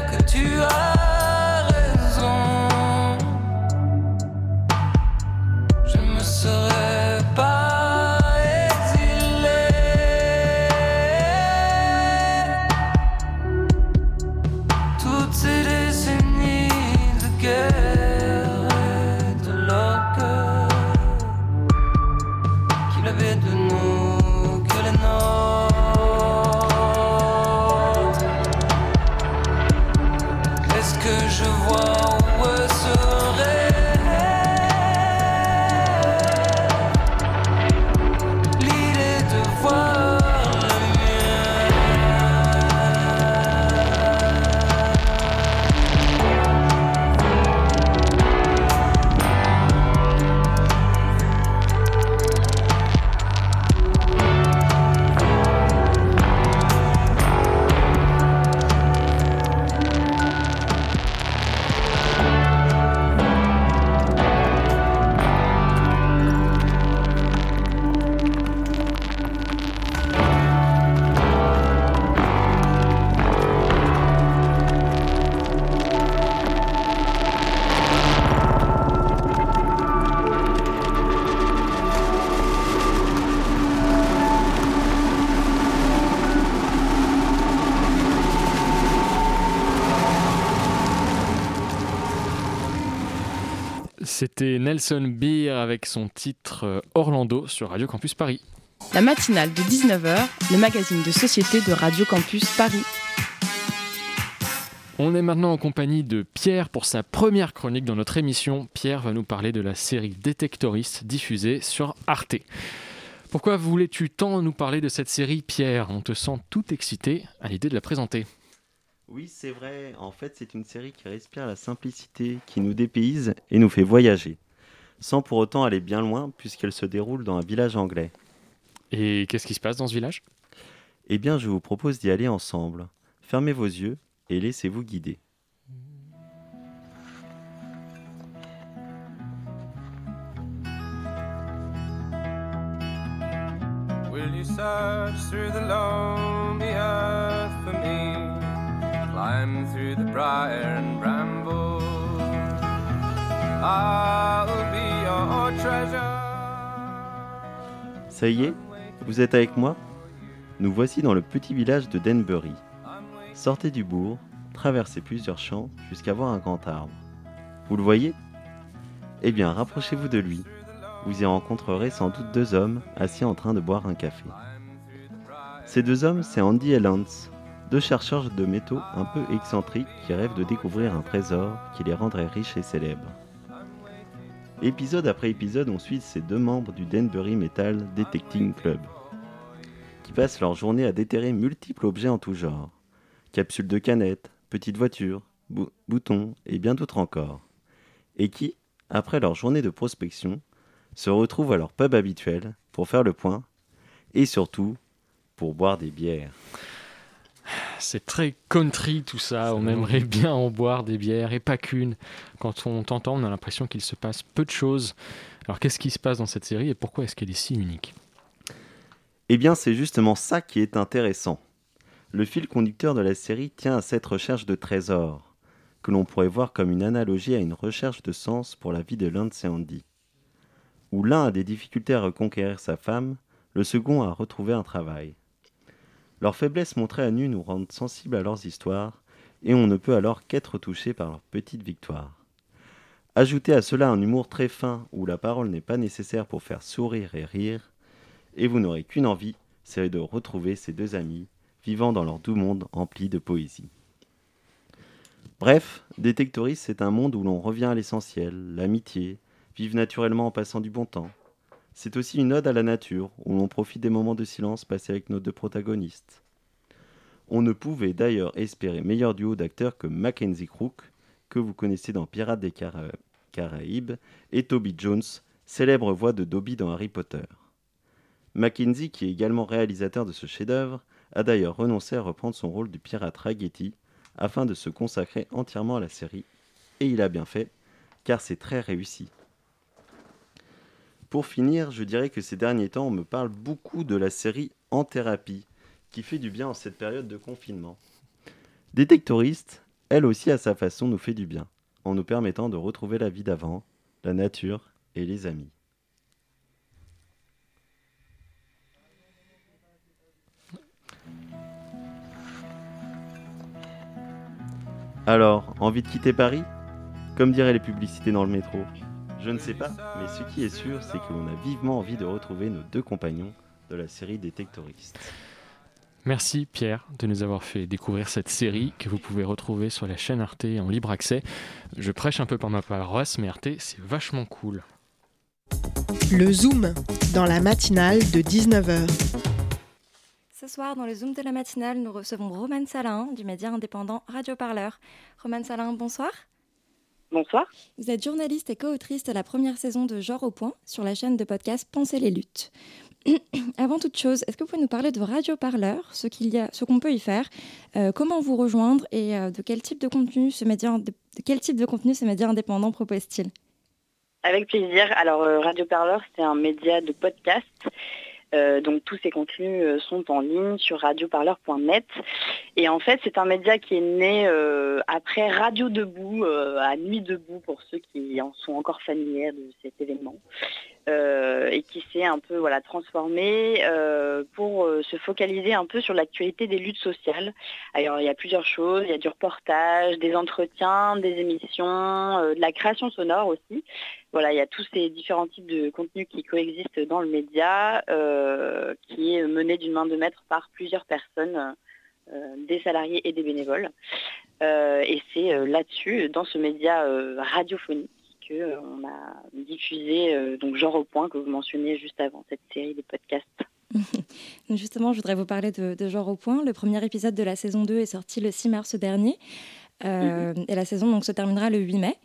Que tu as C'était Nelson Beer avec son titre euh, Orlando sur Radio Campus Paris. La matinale de 19h, le magazine de société de Radio Campus Paris. On est maintenant en compagnie de Pierre pour sa première chronique dans notre émission. Pierre va nous parler de la série Détectoriste diffusée sur Arte. Pourquoi voulais-tu tant nous parler de cette série, Pierre? On te sent tout excité à l'idée de la présenter. Oui, c'est vrai. En fait, c'est une série qui respire la simplicité, qui nous dépayse et nous fait voyager, sans pour autant aller bien loin, puisqu'elle se déroule dans un village anglais. Et qu'est-ce qui se passe dans ce village? Eh bien, je vous propose d'y aller ensemble. Fermez vos yeux et laissez-vous guider. Will you search through the lonely earth for me? Climb through the briar and bramble. I'll be your treasure. Ça y est, vous êtes avec moi Nous voici dans le petit village de Denbury. Sortez du bourg, traversez plusieurs champs jusqu'à voir un grand arbre. Vous le voyez Eh bien, rapprochez-vous de lui. Vous y rencontrerez sans doute deux hommes assis en train de boire un café. Ces deux hommes, c'est Andy et Lance, deux chercheurs de métaux un peu excentriques qui rêvent de découvrir un trésor qui les rendrait riches et célèbres. Épisode après épisode, on suit ces deux membres du Denbury Metal Detecting Club, qui passent leur journée à déterrer multiples objets en tout genre. Capsules de canettes, petites voitures, bou- boutons et bien d'autres encore. Et qui, après leur journée de prospection, se retrouvent à leur pub habituel pour faire le point et surtout pour boire des bières. C'est très country tout ça, on aimerait bien en boire des bières et pas qu'une. Quand on t'entend, on a l'impression qu'il se passe peu de choses. Alors qu'est-ce qui se passe dans cette série et pourquoi est-ce qu'elle est si unique? Eh bien, c'est justement ça qui est intéressant. Le fil conducteur de la série tient à cette recherche de trésors, que l'on pourrait voir comme une analogie à une recherche de sens pour la vie de Lance et Andy. Où l'un a des difficultés à reconquérir sa femme, le second à retrouver un travail. Leurs faiblesses montrées à nu nous rendent sensibles à leurs histoires, et on ne peut alors qu'être touché par leurs petites victoires. Ajoutez à cela un humour très fin où la parole n'est pas nécessaire pour faire sourire et rire, et vous n'aurez qu'une envie, c'est de retrouver ces deux amis vivant dans leur doux monde empli de poésie. Bref, Détectoris, c'est un monde où l'on revient à l'essentiel, l'amitié, vivre naturellement en passant du bon temps. C'est aussi une ode à la nature, où l'on profite des moments de silence passés avec nos deux protagonistes. On ne pouvait d'ailleurs espérer meilleur duo d'acteurs que Mackenzie Crook, que vous connaissez dans Pirates des Caraïbes, et Toby Jones, célèbre voix de Dobby dans Harry Potter. Mackenzie, qui est également réalisateur de ce chef-d'œuvre, a d'ailleurs renoncé à reprendre son rôle du pirate Raggety afin de se consacrer entièrement à la série, et il a bien fait, car c'est très réussi. Pour finir, je dirais que ces derniers temps, on me parle beaucoup de la série En thérapie, qui fait du bien en cette période de confinement. Détectoriste, elle aussi à sa façon nous fait du bien, en nous permettant de retrouver la vie d'avant, la nature et les amis. Alors, envie de quitter Paris? Comme diraient les publicités dans le métro. Je ne sais pas, mais ce qui est sûr, c'est que l'on a vivement envie de retrouver nos deux compagnons de la série Détectoristes. Merci Pierre de nous avoir fait découvrir cette série que vous pouvez retrouver sur la chaîne Arte en libre accès. Je prêche un peu par ma paroisse, mais Arte c'est vachement cool. Le Zoom, dans la matinale de 19h. Ce soir, dans le Zoom de la matinale, nous recevons Romane Salin du média indépendant Radio Parleur. Romane Salin, bonsoir. Bonsoir. Vous êtes journaliste et co-autrice de la première saison de Genre au Point sur la chaîne de podcast Penser les luttes. Avant toute chose, est-ce que vous pouvez nous parler de Radio Parleur, ce qu'il y a, ce qu'on peut y faire, euh, comment vous rejoindre et euh, de quel type de contenu ce média, de, quel type de contenu ce média indépendant propose-t-il? Avec plaisir. Alors euh, Radio Parleur, c'est un média de podcast euh, donc tous ces contenus euh, sont en ligne sur radioparleur.net. Et en fait, c'est un média qui est né euh, après Radio Debout, à Nuit Debout pour ceux qui en sont encore familiers de cet événement. Et qui s'est un peu voilà, transformé pour se focaliser un peu sur l'actualité des luttes sociales. Alors il y a plusieurs choses, il y a du reportage, des entretiens, des émissions, de la création sonore aussi. Voilà, il y a tous ces différents types de contenus qui coexistent dans le média, euh, qui est mené d'une main de maître par plusieurs personnes, euh, des salariés et des bénévoles. Euh, et c'est là-dessus, dans ce média radiophonique, qu'on a diffusé donc genre au point que vous mentionniez juste avant cette série de podcasts. Justement, je voudrais vous parler de, de, Genre au point. Le premier épisode de la saison 2 est sorti le 6 mars dernier. Mhm. Et la saison donc, se terminera le 8 mai.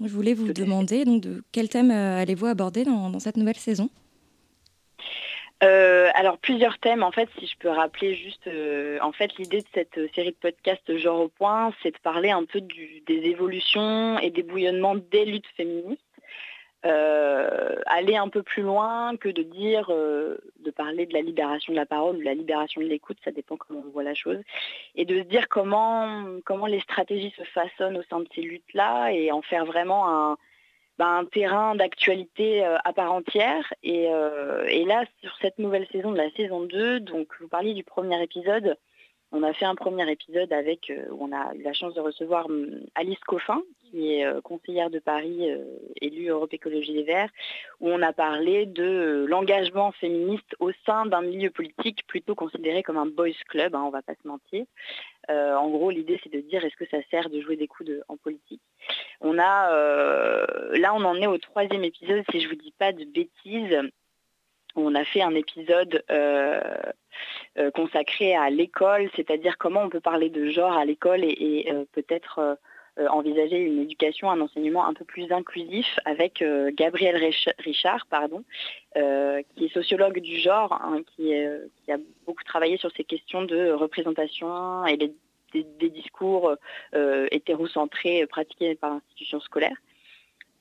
Je voulais vous demander donc, de quel thème euh, allez-vous aborder dans, cette nouvelle saison? Euh, alors plusieurs thèmes en fait si je peux rappeler juste euh, en fait l'idée de cette série de podcasts genre au point c'est de parler un peu des évolutions et des bouillonnements des luttes féministes. Euh, aller un peu plus loin que de dire, euh, de parler de la libération de la parole ou de la libération de l'écoute, ça dépend comment on voit la chose, et de se dire comment, comment les stratégies se façonnent au sein de ces luttes-là et en faire vraiment un, ben, terrain d'actualité euh, à part entière. Et, et, là, sur cette nouvelle saison de la saison 2, donc vous parliez du premier épisode, on a fait un premier épisode avec, euh, où on a eu la chance de recevoir hum, Alice Coffin, qui est euh, conseillère de Paris, euh, élue Europe Écologie Les Verts, où on a parlé de l'engagement féministe au sein d'un milieu politique plutôt considéré comme un boys club, hein, on ne va pas se mentir. en gros, l'idée c'est de dire est-ce que ça sert de jouer des coups en politique? On a, là, on en est au troisième épisode, si je ne vous dis pas de bêtises on a fait un épisode euh, euh, consacré à l'école, c'est-à-dire comment on peut parler de genre à l'école et, euh, peut-être envisager une éducation, un enseignement un peu plus inclusif avec Gabriel Richard, pardon, qui est sociologue du genre, hein, qui, a beaucoup travaillé sur ces questions de représentation et des discours hétérocentrés pratiqués par l'institution scolaire.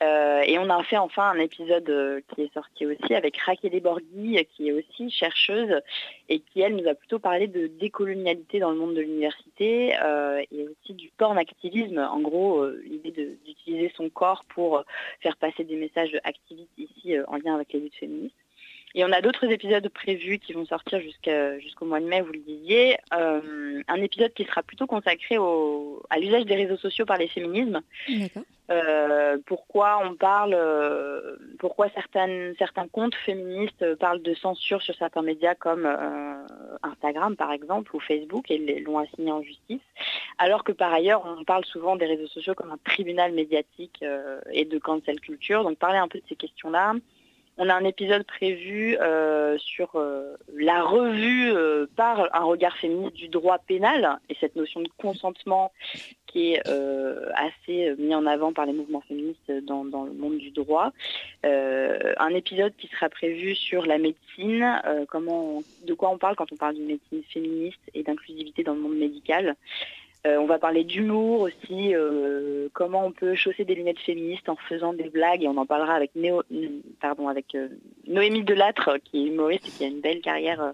Euh, et on a fait enfin un épisode euh, qui est sorti aussi avec Raquel Borghi, qui est aussi chercheuse et qui, elle, nous a plutôt parlé de décolonialité dans le monde de l'université euh, et aussi du porn activisme. En gros, l'idée d'utiliser son corps pour faire passer des messages activistes ici en lien avec les luttes féministes. Et on a d'autres épisodes prévus qui vont sortir jusqu'au mois de mai, vous le disiez. Euh, un épisode qui sera plutôt consacré au, à l'usage des réseaux sociaux par les féminismes. Euh, pourquoi on parle, euh, pourquoi certaines, certains comptes féministes parlent de censure sur certains médias comme Instagram par exemple ou Facebook et l'ont assigné en justice, alors que par ailleurs on parle souvent des réseaux sociaux comme un tribunal médiatique et de cancel culture. Donc parler un peu de ces questions-là. On a un épisode prévu euh, sur euh, la revue euh, par un regard féministe du droit pénal et cette notion de consentement qui est assez mis en avant par les mouvements féministes dans, le monde du droit. un épisode qui sera prévu sur la médecine, de quoi on parle quand on parle d'une médecine féministe et d'inclusivité dans le monde médical. Euh, on va parler d'humour aussi, euh, comment on peut chausser des lunettes féministes en faisant des blagues, et on en parlera avec, euh, Noémie Delattre, qui est humoriste et qui a une belle carrière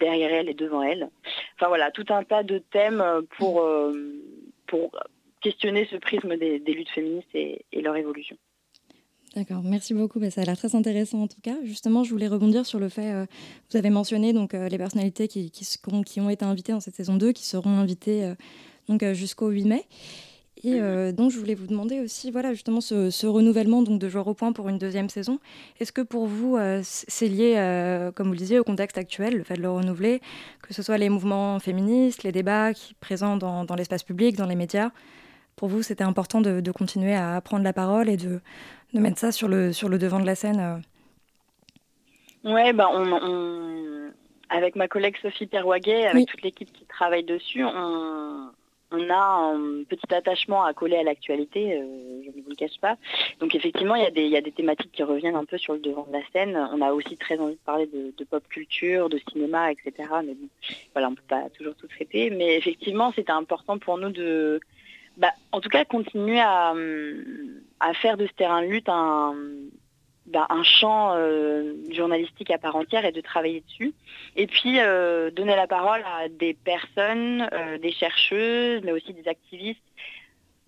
derrière elle et devant elle. Enfin voilà, tout un tas de thèmes pour, pour questionner ce prisme des, luttes féministes et leur évolution. D'accord, merci beaucoup. Bah, ça a l'air très intéressant en tout cas. Justement, je voulais rebondir sur le fait, euh, vous avez mentionné donc, euh, les personnalités qui, qui, ont été invitées dans cette saison 2, qui seront invitées euh, donc, jusqu'au 8 mai. Et donc, je voulais vous demander aussi, voilà, justement, ce, renouvellement donc, de joueurs au point pour une deuxième saison. Est-ce que pour vous, c'est lié, comme vous le disiez, au contexte actuel, le fait de le renouveler, que ce soit les mouvements féministes, les débats qui, présents dans, dans l'espace public, dans les médias? Pour vous, c'était important de, de, continuer à prendre la parole et de, de mettre ça sur le, sur le devant de la scène euh. Ouais, bah on, avec ma collègue Sophie Perwaguet, avec toute l'équipe qui travaille dessus, on, on, a un petit attachement à coller à l'actualité, euh, je ne vous le cache pas. Donc effectivement, il y, a des, il y a des thématiques qui reviennent un peu sur le devant de la scène. On a aussi très envie de parler de, de pop culture, de cinéma, etc. Mais bon, voilà, on ne peut pas toujours tout traiter. Mais effectivement, c'était important pour nous de, bah, en tout cas, continuer à, faire de ce terrain de lutte un, bah, champ euh, journalistique à part entière et de travailler dessus. Et puis, euh, donner la parole à des personnes, euh, des chercheuses, mais aussi des activistes,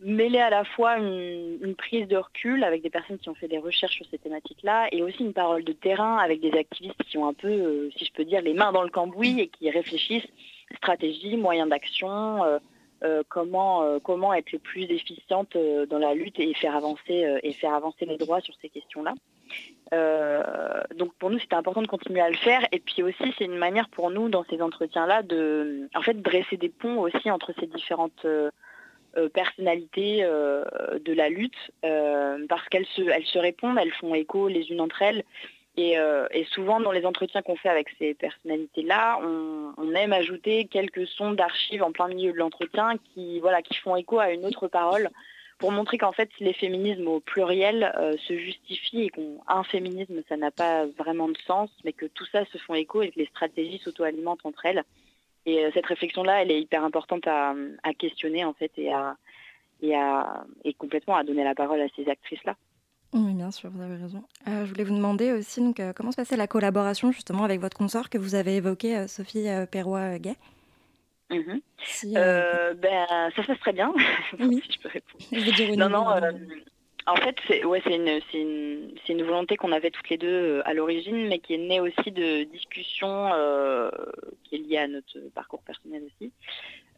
mêler à la fois une, une, prise de recul avec des personnes qui ont fait des recherches sur ces thématiques-là et aussi une parole de terrain avec des activistes qui ont un peu, si je peux dire, les mains dans le cambouis et qui réfléchissent stratégie, moyens d'action comment, euh, comment être le plus efficiente euh, dans la lutte et faire avancer, et les droits sur ces questions-là. donc pour nous, c'était important de continuer à le faire. Et puis aussi, c'est une manière pour nous, dans ces entretiens-là, de en fait, dresser des ponts aussi entre ces différentes personnalités de la lutte, parce qu'elles se, se répondent, elles font écho les unes entre elles. Euh, et, souvent, dans les entretiens qu'on fait avec ces personnalités-là, on, aime ajouter quelques sons d'archives en plein milieu de l'entretien qui, voilà, qui font écho à une autre parole pour montrer qu'en fait, les féminismes au pluriel euh, se justifient et qu'un féminisme, ça n'a pas vraiment de sens, mais que tout ça se font écho et que les stratégies s'auto-alimentent entre elles. Et euh, cette réflexion-là, elle est hyper importante à, questionner, en fait, et, à, et, à, et complètement à donner la parole à ces actrices-là. Oui, bien sûr, vous avez raison. Euh, je voulais vous demander aussi donc, euh, comment se passait la collaboration justement avec votre consort que vous avez évoqué, euh, Sophie Perrois-Gay mhm. ben, Ça se passe très bien, oui. si je peux répondre. Je dire non, non, en fait, c'est ouais, une, une, une, volonté qu'on avait toutes les deux à l'origine, mais qui est née aussi de discussions qui est liée à notre parcours personnel aussi.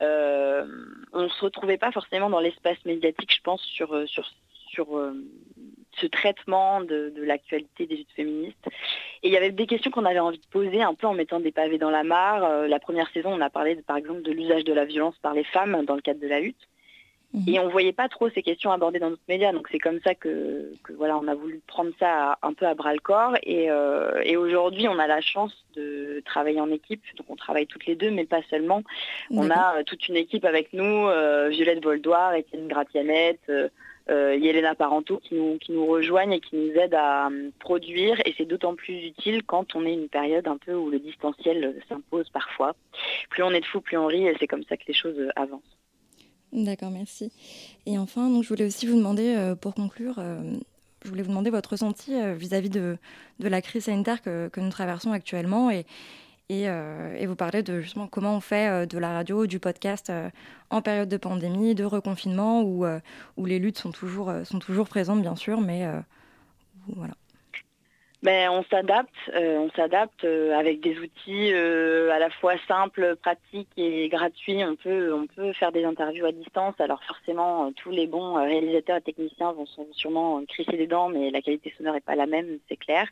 on ne se retrouvait pas forcément dans l'espace médiatique, je pense, sur, sur, sur ce traitement de, l'actualité des luttes féministes. Et il y avait des questions qu'on avait envie de poser un peu en mettant des pavés dans la mare. Euh, la première saison, on a parlé par exemple de l'usage de la violence par les femmes dans le cadre de la lutte. Mhm. Et on ne voyait pas trop ces questions abordées dans notre médias. Donc c'est comme ça que, voilà, on a voulu prendre ça un peu à bras le corps. Euh, et, aujourd'hui, on a la chance de travailler en équipe. Donc on travaille toutes les deux, mais pas seulement. On a euh, toute une équipe avec nous, Violette Voldoir, Étienne Gratianette, euh, Yelena Parento qui nous, qui nous rejoignent et qui nous aident à euh, produire. Et c'est d'autant plus utile quand on est une période un peu où le distanciel s'impose parfois. Plus on est de fous, plus on rit et c'est comme ça que les choses avancent. D'accord, merci. Et enfin, donc, je voulais aussi vous demander, euh, pour conclure, je voulais vous demander votre ressenti vis-à-vis de, de, la crise sanitaire que, que nous traversons actuellement et, euh, et, vous parlez de justement comment on fait euh, de la radio, du podcast euh, en période de pandémie, de reconfinement, où, où les luttes sont toujours, sont toujours présentes, bien sûr, mais voilà. Ben, on s'adapte, euh, euh, avec des outils euh, à la fois simples, pratiques et gratuits. On peut, on peut faire des interviews à distance. Alors forcément, tous les bons réalisateurs et techniciens vont sûrement crisser des dents, mais la qualité sonore n'est pas la même, c'est clair.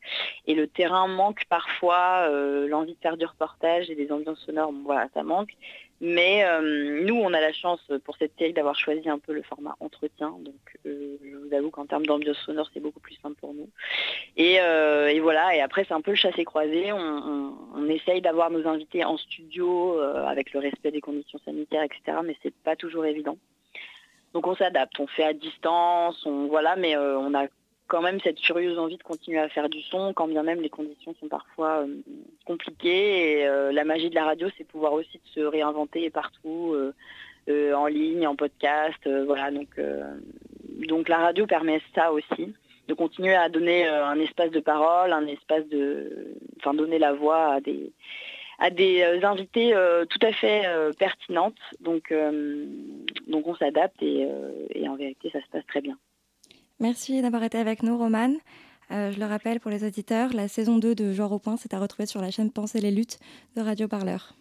Et le terrain manque parfois, l'envie de faire du reportage et des ambiances sonores, voilà, ça manque. Mais euh, nous, on a la chance pour cette série d'avoir choisi un peu le format entretien. Donc, euh, je vous avoue qu'en termes d'ambiance sonore, c'est beaucoup plus simple pour nous. Et, euh, voilà, et après, c'est un peu le chassé-croisé. On, essaye d'avoir nos invités en studio avec le respect des conditions sanitaires, etc. Mais c'est pas toujours évident. Donc, on s'adapte. On fait à distance, on, voilà, mais on a quand même cette curieuse envie de continuer à faire du son, quand bien même les conditions sont parfois euh, compliquées. Et euh, la magie de la radio, c'est pouvoir aussi se réinventer partout, euh, en ligne, en podcast. voilà, donc, la radio permet ça aussi, de continuer à donner un espace de parole, un espace de. Enfin, donner la voix à des invités tout à fait pertinentes. Donc, donc on s'adapte et en vérité, ça se passe très bien. Merci d'avoir été avec nous, Romane. Euh, je le rappelle pour les auditeurs, la saison 2 de Genre au point, c'est à retrouver sur la chaîne Penser les luttes de Radio Parleur.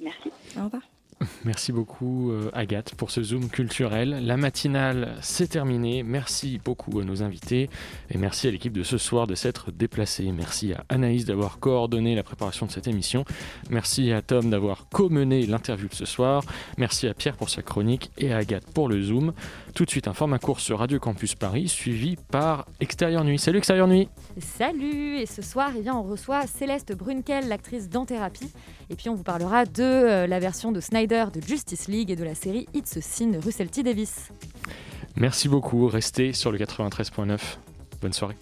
Merci. Au revoir. Merci beaucoup euh, Agathe pour ce zoom culturel. La matinale s'est terminée. Merci beaucoup à nos invités et merci à l'équipe de ce soir de s'être déplacée. Merci à Anaïs d'avoir coordonné la préparation de cette émission. Merci à Tom d'avoir co-mené l'interview de ce soir. Merci à Pierre pour sa chronique et à Agathe pour le zoom. Tout de suite un format court sur Radio Campus Paris suivi par Extérieur Nuit. Salut Extérieur Nuit. Salut et ce soir eh bien, on reçoit Céleste Brunkel, l'actrice d'Anthérapie. Et puis on vous parlera de euh, la version de De Justice League et de la série It's a Sin de Russell T. Davis. Merci beaucoup, restez sur le 93.9. Bonne soirée.